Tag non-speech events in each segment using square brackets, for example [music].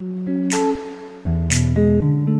Thank you.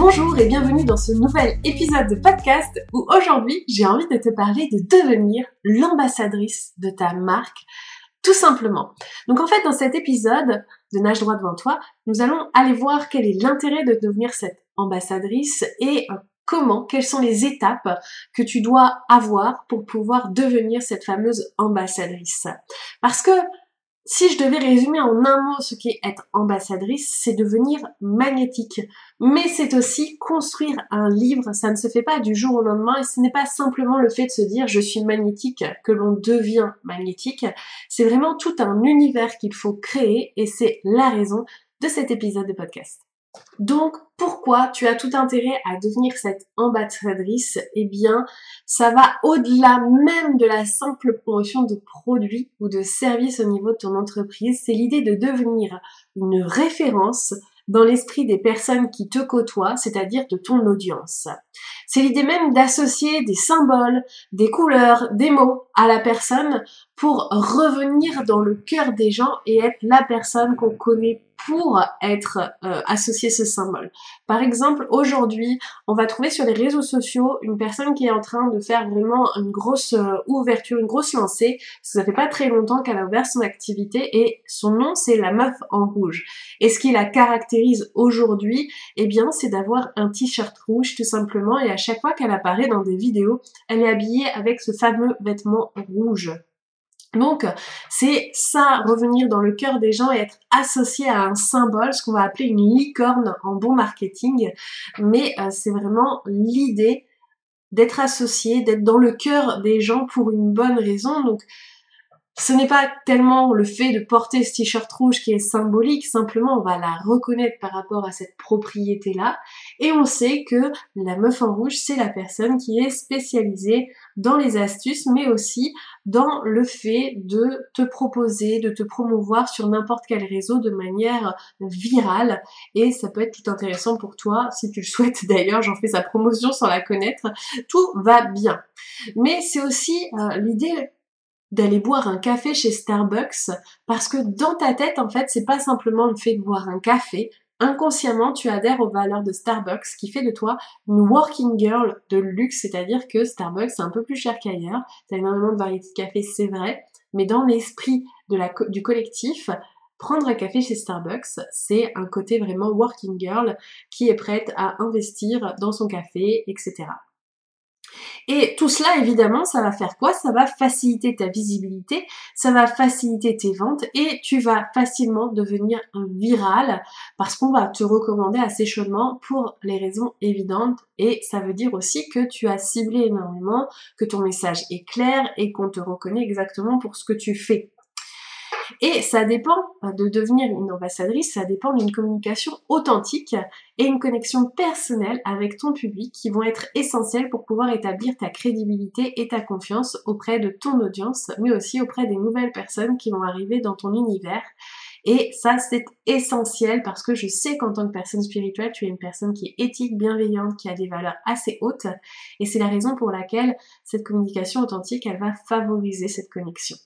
Bonjour et bienvenue dans ce nouvel épisode de podcast où aujourd'hui j'ai envie de te parler de devenir l'ambassadrice de ta marque tout simplement. Donc en fait, dans cet épisode de Nage droit devant toi, nous allons aller voir quel est l'intérêt de devenir cette ambassadrice et euh, comment, quelles sont les étapes que tu dois avoir pour pouvoir devenir cette fameuse ambassadrice. Parce que si je devais résumer en un mot ce qu'est être ambassadrice, c'est devenir magnétique. Mais c'est aussi construire un livre. Ça ne se fait pas du jour au lendemain et ce n'est pas simplement le fait de se dire je suis magnétique que l'on devient magnétique. C'est vraiment tout un univers qu'il faut créer et c'est la raison de cet épisode de podcast. Donc, pourquoi tu as tout intérêt à devenir cette ambassadrice? Eh bien, ça va au-delà même de la simple promotion de produits ou de services au niveau de ton entreprise. C'est l'idée de devenir une référence dans l'esprit des personnes qui te côtoient, c'est-à-dire de ton audience. C'est l'idée même d'associer des symboles, des couleurs, des mots à la personne pour revenir dans le cœur des gens et être la personne qu'on connaît pour être euh, associé ce symbole. Par exemple, aujourd'hui, on va trouver sur les réseaux sociaux une personne qui est en train de faire vraiment une grosse euh, ouverture, une grosse lancée. Ça fait pas très longtemps qu'elle a ouvert son activité et son nom c'est la meuf en rouge. Et ce qui la caractérise aujourd'hui, eh bien, c'est d'avoir un t-shirt rouge tout simplement chaque fois qu'elle apparaît dans des vidéos, elle est habillée avec ce fameux vêtement rouge. Donc, c'est ça, revenir dans le cœur des gens et être associé à un symbole, ce qu'on va appeler une licorne en bon marketing. Mais euh, c'est vraiment l'idée d'être associé, d'être dans le cœur des gens pour une bonne raison. Donc, ce n'est pas tellement le fait de porter ce t-shirt rouge qui est symbolique, simplement on va la reconnaître par rapport à cette propriété-là. Et on sait que la meuf en rouge, c'est la personne qui est spécialisée dans les astuces, mais aussi dans le fait de te proposer, de te promouvoir sur n'importe quel réseau de manière virale. Et ça peut être tout intéressant pour toi, si tu le souhaites [laughs] d'ailleurs, j'en fais sa promotion sans la connaître. Tout va bien. Mais c'est aussi euh, l'idée d'aller boire un café chez Starbucks parce que dans ta tête en fait c'est pas simplement le fait de boire un café. Inconsciemment tu adhères aux valeurs de Starbucks qui fait de toi une working girl de luxe c'est-à-dire que Starbucks c'est un peu plus cher qu'ailleurs. T'as énormément de variétés de café c'est vrai. Mais dans l'esprit du collectif prendre un café chez Starbucks c'est un côté vraiment working girl qui est prête à investir dans son café etc et tout cela, évidemment, ça va faire quoi? Ça va faciliter ta visibilité, ça va faciliter tes ventes et tu vas facilement devenir viral parce qu'on va te recommander assez chaudement pour les raisons évidentes. Et ça veut dire aussi que tu as ciblé énormément, que ton message est clair et qu'on te reconnaît exactement pour ce que tu fais. Et ça dépend de devenir une ambassadrice, ça dépend d'une communication authentique et une connexion personnelle avec ton public qui vont être essentielles pour pouvoir établir ta crédibilité et ta confiance auprès de ton audience, mais aussi auprès des nouvelles personnes qui vont arriver dans ton univers. Et ça, c'est essentiel parce que je sais qu'en tant que personne spirituelle, tu es une personne qui est éthique, bienveillante, qui a des valeurs assez hautes. Et c'est la raison pour laquelle cette communication authentique, elle va favoriser cette connexion.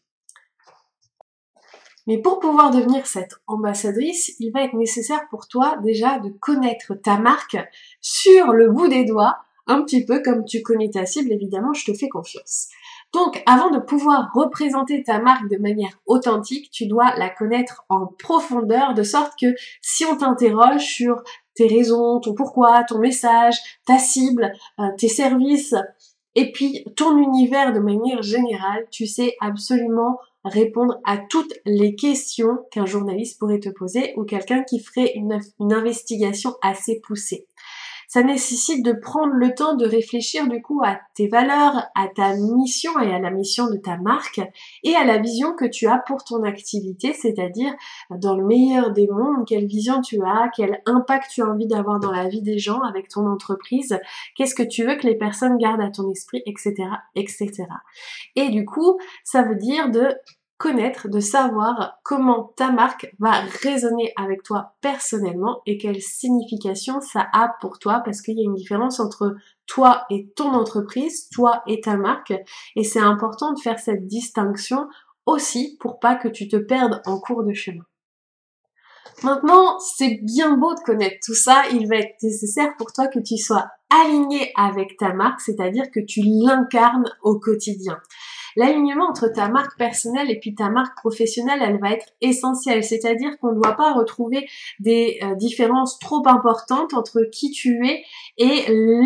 Mais pour pouvoir devenir cette ambassadrice, il va être nécessaire pour toi déjà de connaître ta marque sur le bout des doigts, un petit peu comme tu connais ta cible, évidemment, je te fais confiance. Donc, avant de pouvoir représenter ta marque de manière authentique, tu dois la connaître en profondeur, de sorte que si on t'interroge sur tes raisons, ton pourquoi, ton message, ta cible, euh, tes services, et puis ton univers de manière générale, tu sais absolument répondre à toutes les questions qu'un journaliste pourrait te poser ou quelqu'un qui ferait une, investigation assez poussée ça nécessite de prendre le temps de réfléchir du coup à tes valeurs, à ta mission et à la mission de ta marque et à la vision que tu as pour ton activité, c'est-à-dire dans le meilleur des mondes, quelle vision tu as, quel impact tu as envie d'avoir dans la vie des gens avec ton entreprise, qu'est-ce que tu veux que les personnes gardent à ton esprit, etc., etc. Et du coup, ça veut dire de de savoir comment ta marque va résonner avec toi personnellement et quelle signification ça a pour toi parce qu'il y a une différence entre toi et ton entreprise, toi et ta marque et c'est important de faire cette distinction aussi pour pas que tu te perdes en cours de chemin. Maintenant, c'est bien beau de connaître tout ça, il va être nécessaire pour toi que tu sois aligné avec ta marque, c'est-à-dire que tu l'incarnes au quotidien. L'alignement entre ta marque personnelle et puis ta marque professionnelle, elle va être essentielle. C'est-à-dire qu'on ne doit pas retrouver des euh, différences trop importantes entre qui tu es et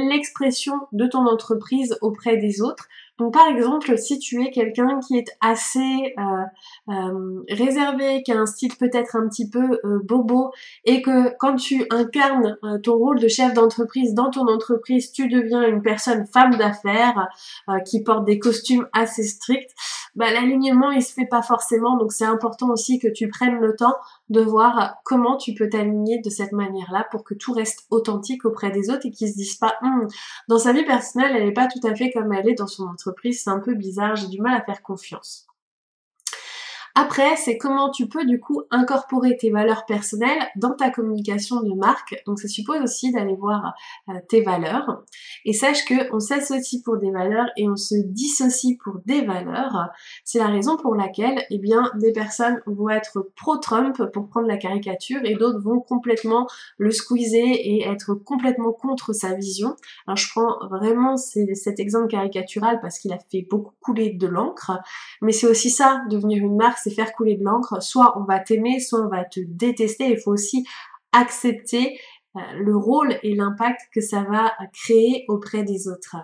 l'expression de ton entreprise auprès des autres. Donc par exemple, si tu es quelqu'un qui est assez euh, euh, réservé, qui a un style peut-être un petit peu euh, bobo, et que quand tu incarnes ton rôle de chef d'entreprise dans ton entreprise, tu deviens une personne femme d'affaires qui porte des costumes assez stricts, bah, l'alignement il se fait pas forcément. Donc c'est important aussi que tu prennes le temps de voir comment tu peux t'aligner de cette manière-là pour que tout reste authentique auprès des autres et qu'ils se disent pas hum, dans sa vie personnelle elle n'est pas tout à fait comme elle est dans son entreprise, c'est un peu bizarre, j'ai du mal à faire confiance. Après, c'est comment tu peux du coup incorporer tes valeurs personnelles dans ta communication de marque. Donc ça suppose aussi d'aller voir euh, tes valeurs. Et sache que on s'associe pour des valeurs et on se dissocie pour des valeurs. C'est la raison pour laquelle, eh bien, des personnes vont être pro-Trump pour prendre la caricature et d'autres vont complètement le squeezer et être complètement contre sa vision. Alors je prends vraiment cet exemple caricatural parce qu'il a fait beaucoup couler de l'encre, mais c'est aussi ça, devenir une marque faire couler de l'encre. Soit on va t'aimer, soit on va te détester. Il faut aussi accepter euh, le rôle et l'impact que ça va créer auprès des autres.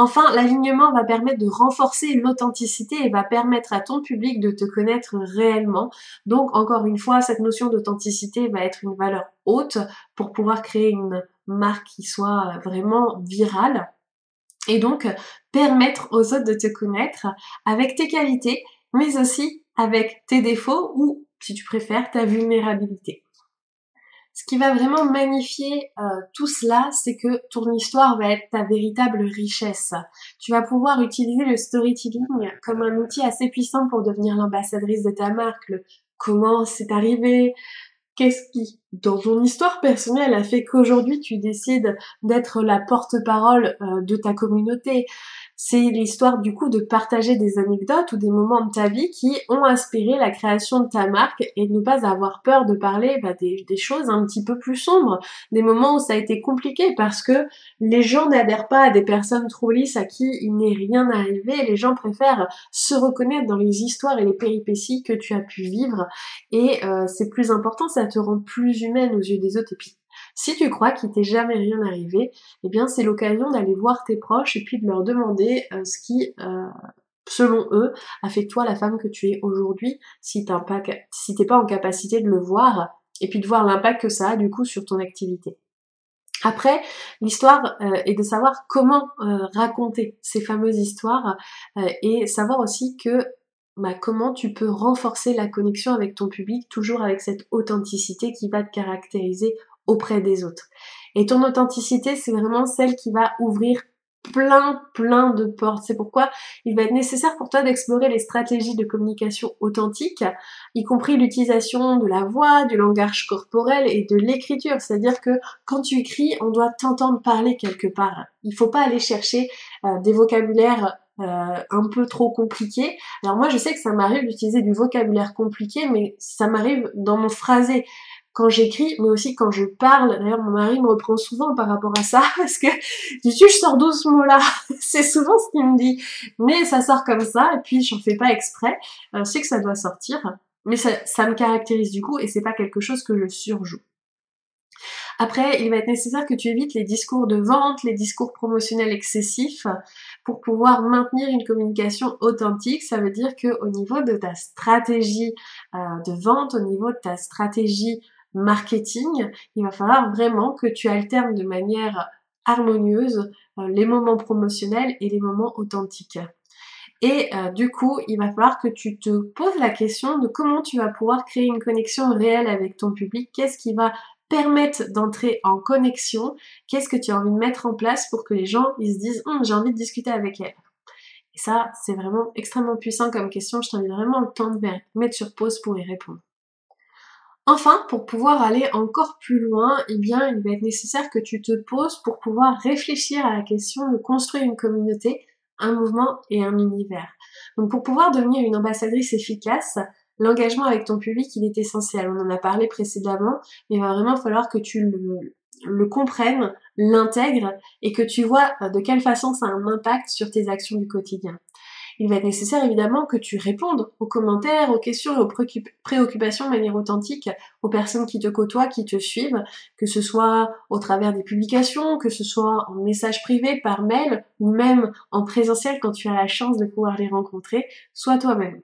Enfin, l'alignement va permettre de renforcer l'authenticité et va permettre à ton public de te connaître réellement. Donc, encore une fois, cette notion d'authenticité va être une valeur haute pour pouvoir créer une marque qui soit vraiment virale. Et donc, permettre aux autres de te connaître avec tes qualités, mais aussi avec tes défauts ou, si tu préfères, ta vulnérabilité. Ce qui va vraiment magnifier euh, tout cela, c'est que ton histoire va être ta véritable richesse. Tu vas pouvoir utiliser le storytelling comme un outil assez puissant pour devenir l'ambassadrice de ta marque, comment c'est arrivé, qu'est-ce qui, dans ton histoire personnelle, a fait qu'aujourd'hui tu décides d'être la porte-parole euh, de ta communauté c'est l'histoire du coup de partager des anecdotes ou des moments de ta vie qui ont inspiré la création de ta marque et de ne pas avoir peur de parler bah, des, choses un petit peu plus sombres, des moments où ça a été compliqué parce que les gens n'adhèrent pas à des personnes trop lisses à qui il n'est rien arrivé, les gens préfèrent se reconnaître dans les histoires et les péripéties que tu as pu vivre. Et euh, c'est plus important, ça te rend plus humaine aux yeux des autres. Et si tu crois qu'il t'est jamais rien arrivé, eh bien c'est l'occasion d'aller voir tes proches et puis de leur demander euh, ce qui, euh, selon eux, a fait de toi la femme que tu es aujourd'hui, si t'es pas, pas en capacité de le voir, et puis de voir l'impact que ça a du coup sur ton activité. Après, l'histoire euh, est de savoir comment raconter ces fameuses histoires et savoir aussi que bah, comment tu peux renforcer la connexion avec ton public, toujours avec cette authenticité qui va te caractériser auprès des autres. Et ton authenticité, c'est vraiment celle qui va ouvrir plein, plein de portes. C'est pourquoi il va être nécessaire pour toi d'explorer les stratégies de communication authentique, y compris l'utilisation de la voix, du langage corporel et de l'écriture. C'est-à-dire que quand tu écris, on doit t'entendre parler quelque part. Il faut pas aller chercher euh, des vocabulaires euh, un peu trop compliqués. Alors moi je sais que ça m'arrive d'utiliser du vocabulaire compliqué, mais ça m'arrive dans mon phrasé quand j'écris, mais aussi quand je parle. D'ailleurs, mon mari me reprend souvent par rapport à ça, [laughs] parce que je dis, je sors d'où ce mot-là [laughs] C'est souvent ce qu'il me dit. Mais ça sort comme ça, et puis j'en fais pas exprès. Euh, je sais que ça doit sortir, mais ça, ça me caractérise du coup, et c'est pas quelque chose que je surjoue. Après, il va être nécessaire que tu évites les discours de vente, les discours promotionnels excessifs pour pouvoir maintenir une communication authentique. Ça veut dire que au niveau de ta stratégie euh, de vente, au niveau de ta stratégie marketing, il va falloir vraiment que tu alternes de manière harmonieuse euh, les moments promotionnels et les moments authentiques. Et euh, du coup, il va falloir que tu te poses la question de comment tu vas pouvoir créer une connexion réelle avec ton public, qu'est-ce qui va permettent d'entrer en connexion, qu'est-ce que tu as envie de mettre en place pour que les gens ils se disent hum, j'ai envie de discuter avec elle? Et ça, c'est vraiment extrêmement puissant comme question. Je t'invite vraiment le temps de mettre sur pause pour y répondre. Enfin, pour pouvoir aller encore plus loin, eh bien, il va être nécessaire que tu te poses pour pouvoir réfléchir à la question de construire une communauté, un mouvement et un univers. Donc, pour pouvoir devenir une ambassadrice efficace, l'engagement avec ton public, il est essentiel. On en a parlé précédemment, mais il va vraiment falloir que tu le, comprennes, l'intègres et que tu vois euh, de quelle façon ça a un impact sur tes actions du quotidien. Il va être nécessaire évidemment que tu répondes aux commentaires, aux questions et aux préoccupations de manière authentique aux personnes qui te côtoient, qui te suivent, que ce soit au travers des publications, que ce soit en message privé, par mail ou même en présentiel quand tu as la chance de pouvoir les rencontrer, sois toi-même.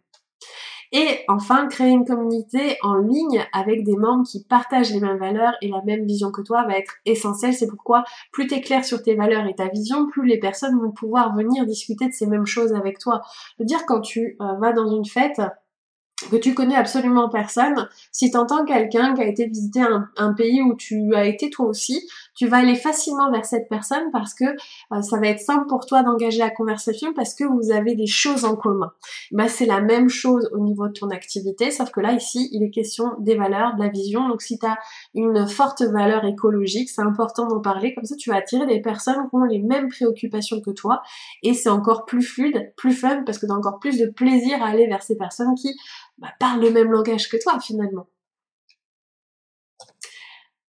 Et enfin, créer une communauté en ligne avec des membres qui partagent les mêmes valeurs et la même vision que toi va être essentiel. C'est pourquoi plus tu es clair sur tes valeurs et ta vision, plus les personnes vont pouvoir venir discuter de ces mêmes choses avec toi. Je veux dire, quand tu euh, vas dans une fête, que tu connais absolument personne, si tu entends quelqu'un qui a été visiter un, pays où tu as été toi aussi, tu vas aller facilement vers cette personne parce que euh, ça va être simple pour toi d'engager la conversation parce que vous avez des choses en commun. Bah, c'est la même chose au niveau de ton activité, sauf que là ici, il est question des valeurs, de la vision. Donc si tu as une forte valeur écologique, c'est important d'en parler, comme ça tu vas attirer des personnes qui ont les mêmes préoccupations que toi et c'est encore plus fluide, plus fun parce que tu as encore plus de plaisir à aller vers ces personnes qui bah, parlent le même langage que toi finalement.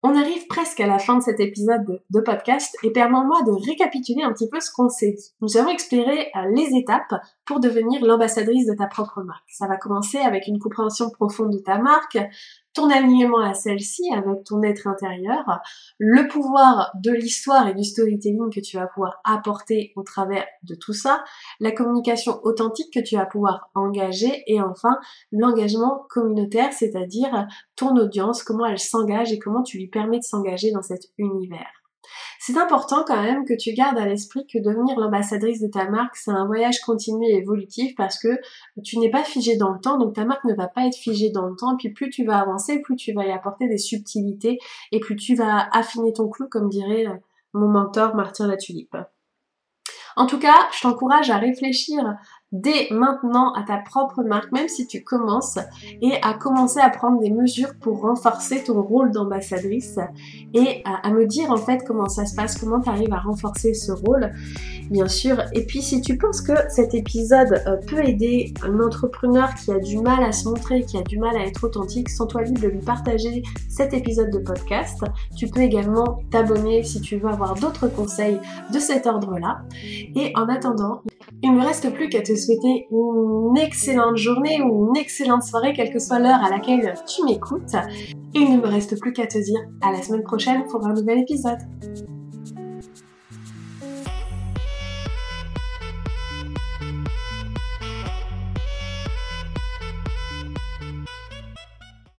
On arrive presque à la fin de cet épisode de, podcast et permets-moi de récapituler un petit peu ce qu'on s'est. Nous avons exploré euh, les étapes pour devenir l'ambassadrice de ta propre marque. Ça va commencer avec une compréhension profonde de ta marque, ton alignement à celle-ci avec ton être intérieur, le pouvoir de l'histoire et du storytelling que tu vas pouvoir apporter au travers de tout ça, la communication authentique que tu vas pouvoir engager et enfin l'engagement communautaire, c'est-à-dire ton audience, comment elle s'engage et comment tu lui permets de s'engager dans cet univers. C'est important quand même que tu gardes à l'esprit que devenir l'ambassadrice de ta marque, c'est un voyage continu et évolutif parce que tu n'es pas figé dans le temps, donc ta marque ne va pas être figée dans le temps. Puis plus tu vas avancer, plus tu vas y apporter des subtilités et plus tu vas affiner ton clou, comme dirait euh, mon mentor Martin Latulipe. En tout cas, je t'encourage à réfléchir dès maintenant à ta propre marque, même si tu commences, et à commencer à prendre des mesures pour renforcer ton rôle d'ambassadrice et à, me dire en fait comment ça se passe, comment tu arrives à renforcer ce rôle, bien sûr. Et puis si tu penses que cet épisode euh, peut aider un entrepreneur qui a du mal à se montrer, qui a du mal à être authentique, sens-toi libre de lui partager cet épisode de podcast. Tu peux également t'abonner si tu veux avoir d'autres conseils de cet ordre-là. Et en attendant, il me reste plus qu'à te souhaiter une excellente journée ou une excellente soirée, quelle que soit l'heure à laquelle tu m'écoutes. Il ne me reste plus qu'à te dire à la semaine prochaine pour un nouvel épisode.